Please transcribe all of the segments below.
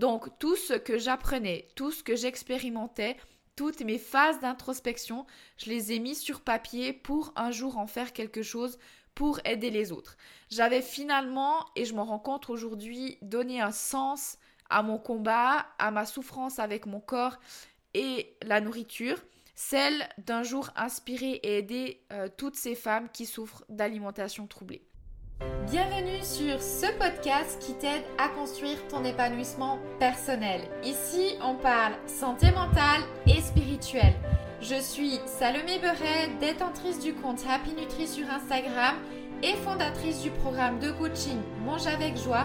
Donc tout ce que j'apprenais, tout ce que j'expérimentais, toutes mes phases d'introspection, je les ai mis sur papier pour un jour en faire quelque chose pour aider les autres. J'avais finalement, et je m'en rends compte aujourd'hui, donné un sens à mon combat, à ma souffrance avec mon corps et la nourriture, celle d'un jour inspirer et aider euh, toutes ces femmes qui souffrent d'alimentation troublée. Bienvenue sur ce podcast qui t'aide à construire ton épanouissement personnel. Ici, on parle santé mentale et spirituelle. Je suis Salomé Beret, détentrice du compte Happy Nutri sur Instagram et fondatrice du programme de coaching Mange avec joie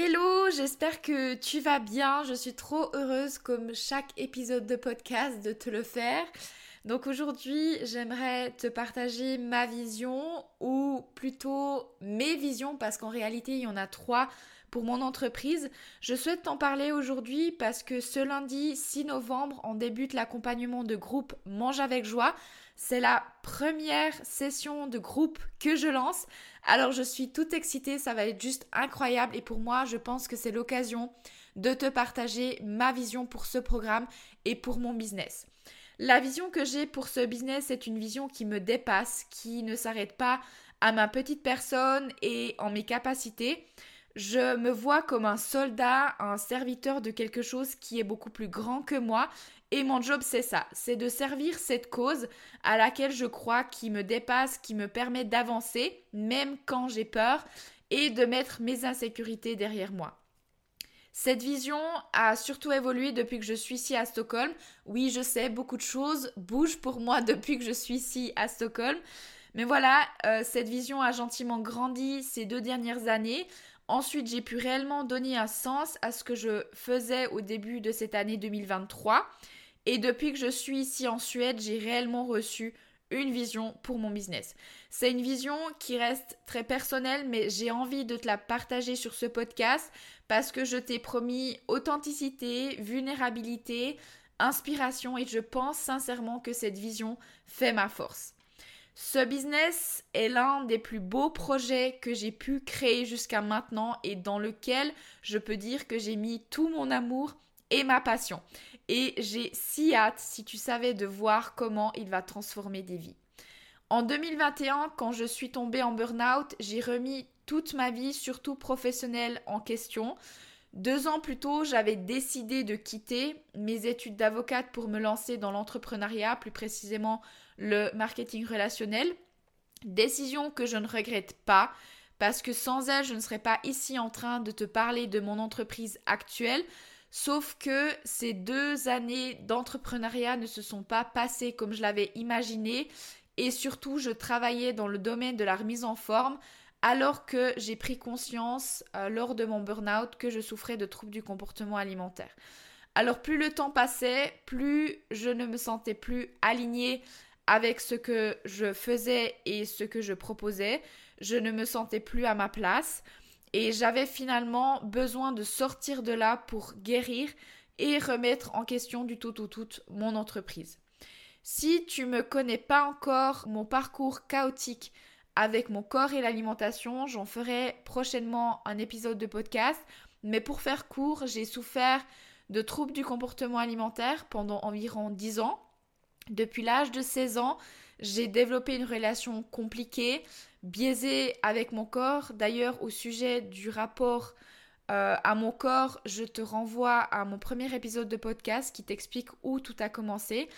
Hello, j'espère que tu vas bien. Je suis trop heureuse comme chaque épisode de podcast de te le faire. Donc aujourd'hui, j'aimerais te partager ma vision ou plutôt mes visions parce qu'en réalité, il y en a trois pour mon entreprise. Je souhaite t'en parler aujourd'hui parce que ce lundi 6 novembre, on débute l'accompagnement de groupe Mange avec joie. C'est la première session de groupe que je lance. Alors je suis toute excitée, ça va être juste incroyable et pour moi, je pense que c'est l'occasion de te partager ma vision pour ce programme et pour mon business. La vision que j'ai pour ce business est une vision qui me dépasse, qui ne s'arrête pas à ma petite personne et en mes capacités. Je me vois comme un soldat, un serviteur de quelque chose qui est beaucoup plus grand que moi et mon job, c'est ça, c'est de servir cette cause à laquelle je crois, qui me dépasse, qui me permet d'avancer, même quand j'ai peur, et de mettre mes insécurités derrière moi. Cette vision a surtout évolué depuis que je suis ici à Stockholm. Oui, je sais, beaucoup de choses bougent pour moi depuis que je suis ici à Stockholm. Mais voilà, euh, cette vision a gentiment grandi ces deux dernières années. Ensuite, j'ai pu réellement donner un sens à ce que je faisais au début de cette année 2023. Et depuis que je suis ici en Suède, j'ai réellement reçu une vision pour mon business. C'est une vision qui reste très personnelle, mais j'ai envie de te la partager sur ce podcast parce que je t'ai promis authenticité, vulnérabilité, inspiration et je pense sincèrement que cette vision fait ma force. Ce business est l'un des plus beaux projets que j'ai pu créer jusqu'à maintenant et dans lequel je peux dire que j'ai mis tout mon amour et ma passion. Et j'ai si hâte, si tu savais, de voir comment il va transformer des vies. En 2021, quand je suis tombée en burn-out, j'ai remis toute ma vie, surtout professionnelle, en question. Deux ans plus tôt, j'avais décidé de quitter mes études d'avocate pour me lancer dans l'entrepreneuriat, plus précisément le marketing relationnel. Décision que je ne regrette pas parce que sans elle, je ne serais pas ici en train de te parler de mon entreprise actuelle. Sauf que ces deux années d'entrepreneuriat ne se sont pas passées comme je l'avais imaginé et surtout je travaillais dans le domaine de la remise en forme alors que j'ai pris conscience euh, lors de mon burn-out que je souffrais de troubles du comportement alimentaire. Alors plus le temps passait, plus je ne me sentais plus alignée avec ce que je faisais et ce que je proposais. Je ne me sentais plus à ma place. Et j'avais finalement besoin de sortir de là pour guérir et remettre en question du tout au tout mon entreprise. Si tu me connais pas encore mon parcours chaotique avec mon corps et l'alimentation, j'en ferai prochainement un épisode de podcast. Mais pour faire court, j'ai souffert de troubles du comportement alimentaire pendant environ 10 ans. Depuis l'âge de 16 ans, j'ai développé une relation compliquée biaisé avec mon corps. D'ailleurs, au sujet du rapport euh, à mon corps, je te renvoie à mon premier épisode de podcast qui t'explique où tout a commencé.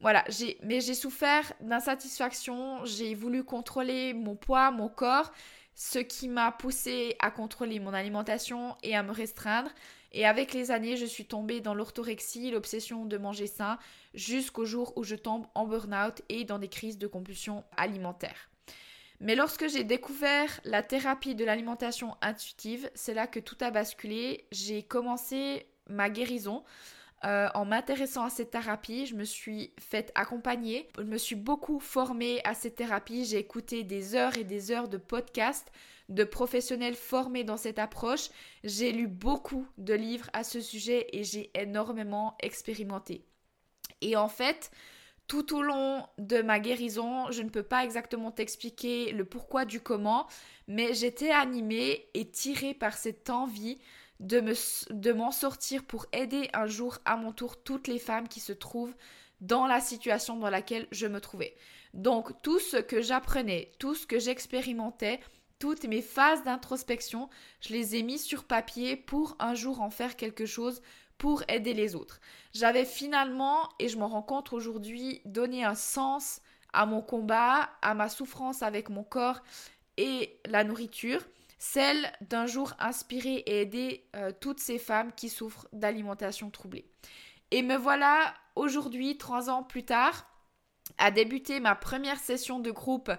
Voilà, mais j'ai souffert d'insatisfaction, j'ai voulu contrôler mon poids, mon corps, ce qui m'a poussé à contrôler mon alimentation et à me restreindre. Et avec les années, je suis tombée dans l'orthorexie, l'obsession de manger sain, jusqu'au jour où je tombe en burn-out et dans des crises de compulsion alimentaire. Mais lorsque j'ai découvert la thérapie de l'alimentation intuitive, c'est là que tout a basculé. J'ai commencé ma guérison. Euh, en m'intéressant à cette thérapie, je me suis faite accompagner, je me suis beaucoup formée à cette thérapie, j'ai écouté des heures et des heures de podcasts de professionnels formés dans cette approche, j'ai lu beaucoup de livres à ce sujet et j'ai énormément expérimenté. Et en fait, tout au long de ma guérison, je ne peux pas exactement t'expliquer le pourquoi du comment, mais j'étais animée et tirée par cette envie de, me, de m'en sortir pour aider un jour à mon tour toutes les femmes qui se trouvent dans la situation dans laquelle je me trouvais. Donc tout ce que j'apprenais, tout ce que j'expérimentais, toutes mes phases d'introspection, je les ai mis sur papier pour un jour en faire quelque chose pour aider les autres. J'avais finalement, et je m'en rends compte aujourd'hui, donné un sens à mon combat, à ma souffrance avec mon corps et la nourriture celle d'un jour inspirer et aider euh, toutes ces femmes qui souffrent d'alimentation troublée. Et me voilà aujourd'hui, trois ans plus tard, à débuter ma première session de groupe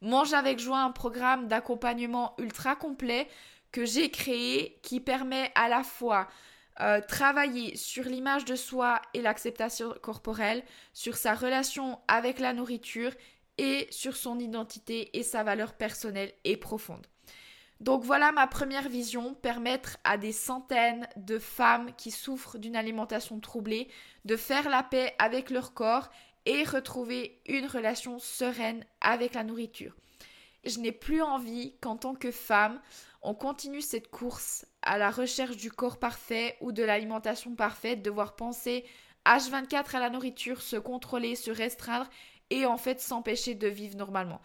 Mange avec joie, un programme d'accompagnement ultra complet que j'ai créé qui permet à la fois euh, travailler sur l'image de soi et l'acceptation corporelle, sur sa relation avec la nourriture et sur son identité et sa valeur personnelle et profonde. Donc voilà ma première vision, permettre à des centaines de femmes qui souffrent d'une alimentation troublée de faire la paix avec leur corps et retrouver une relation sereine avec la nourriture. Je n'ai plus envie qu'en tant que femme, on continue cette course à la recherche du corps parfait ou de l'alimentation parfaite, devoir penser H24 à la nourriture, se contrôler, se restreindre et en fait s'empêcher de vivre normalement.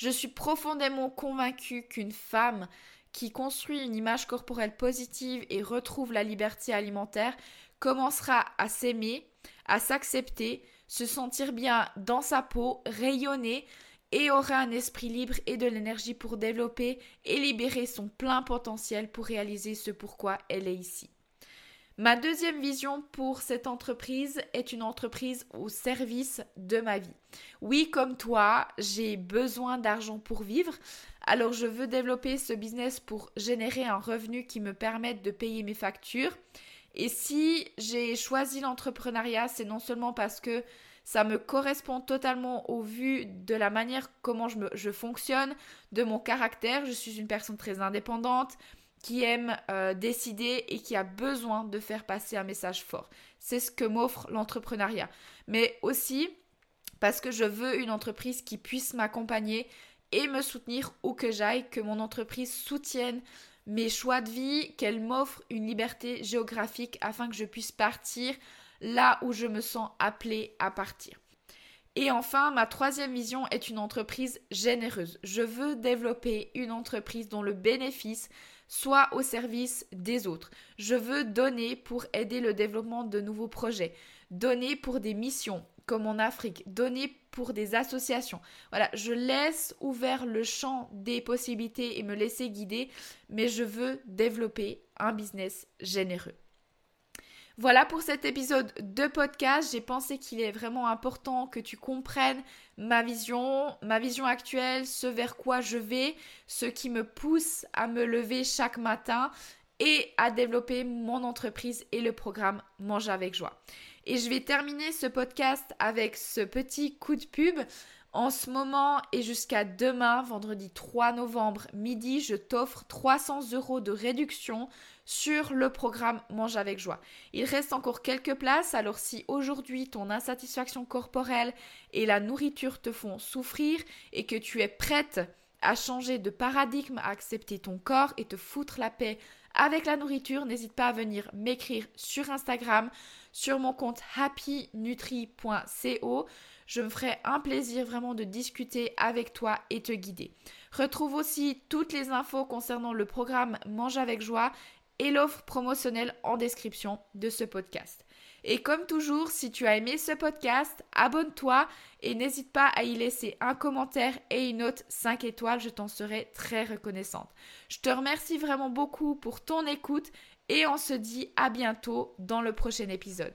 Je suis profondément convaincue qu'une femme qui construit une image corporelle positive et retrouve la liberté alimentaire commencera à s'aimer, à s'accepter, se sentir bien dans sa peau, rayonner et aura un esprit libre et de l'énergie pour développer et libérer son plein potentiel pour réaliser ce pourquoi elle est ici. Ma deuxième vision pour cette entreprise est une entreprise au service de ma vie. Oui, comme toi, j'ai besoin d'argent pour vivre. Alors je veux développer ce business pour générer un revenu qui me permette de payer mes factures. Et si j'ai choisi l'entrepreneuriat, c'est non seulement parce que ça me correspond totalement au vu de la manière comment je, je fonctionne, de mon caractère. Je suis une personne très indépendante qui aime euh, décider et qui a besoin de faire passer un message fort. C'est ce que m'offre l'entrepreneuriat. Mais aussi parce que je veux une entreprise qui puisse m'accompagner et me soutenir où que j'aille, que mon entreprise soutienne mes choix de vie, qu'elle m'offre une liberté géographique afin que je puisse partir là où je me sens appelée à partir. Et enfin, ma troisième vision est une entreprise généreuse. Je veux développer une entreprise dont le bénéfice soit au service des autres. Je veux donner pour aider le développement de nouveaux projets, donner pour des missions comme en Afrique, donner pour des associations. Voilà, je laisse ouvert le champ des possibilités et me laisser guider, mais je veux développer un business généreux. Voilà pour cet épisode de podcast. J'ai pensé qu'il est vraiment important que tu comprennes ma vision, ma vision actuelle, ce vers quoi je vais, ce qui me pousse à me lever chaque matin et à développer mon entreprise et le programme Mange avec joie. Et je vais terminer ce podcast avec ce petit coup de pub. En ce moment et jusqu'à demain, vendredi 3 novembre, midi, je t'offre 300 euros de réduction sur le programme Mange avec joie. Il reste encore quelques places, alors si aujourd'hui ton insatisfaction corporelle et la nourriture te font souffrir et que tu es prête à changer de paradigme, à accepter ton corps et te foutre la paix avec la nourriture, n'hésite pas à venir m'écrire sur Instagram, sur mon compte happynutri.co. Je me ferai un plaisir vraiment de discuter avec toi et te guider. Retrouve aussi toutes les infos concernant le programme Mange avec joie et l'offre promotionnelle en description de ce podcast. Et comme toujours, si tu as aimé ce podcast, abonne-toi et n'hésite pas à y laisser un commentaire et une note 5 étoiles, je t'en serai très reconnaissante. Je te remercie vraiment beaucoup pour ton écoute et on se dit à bientôt dans le prochain épisode.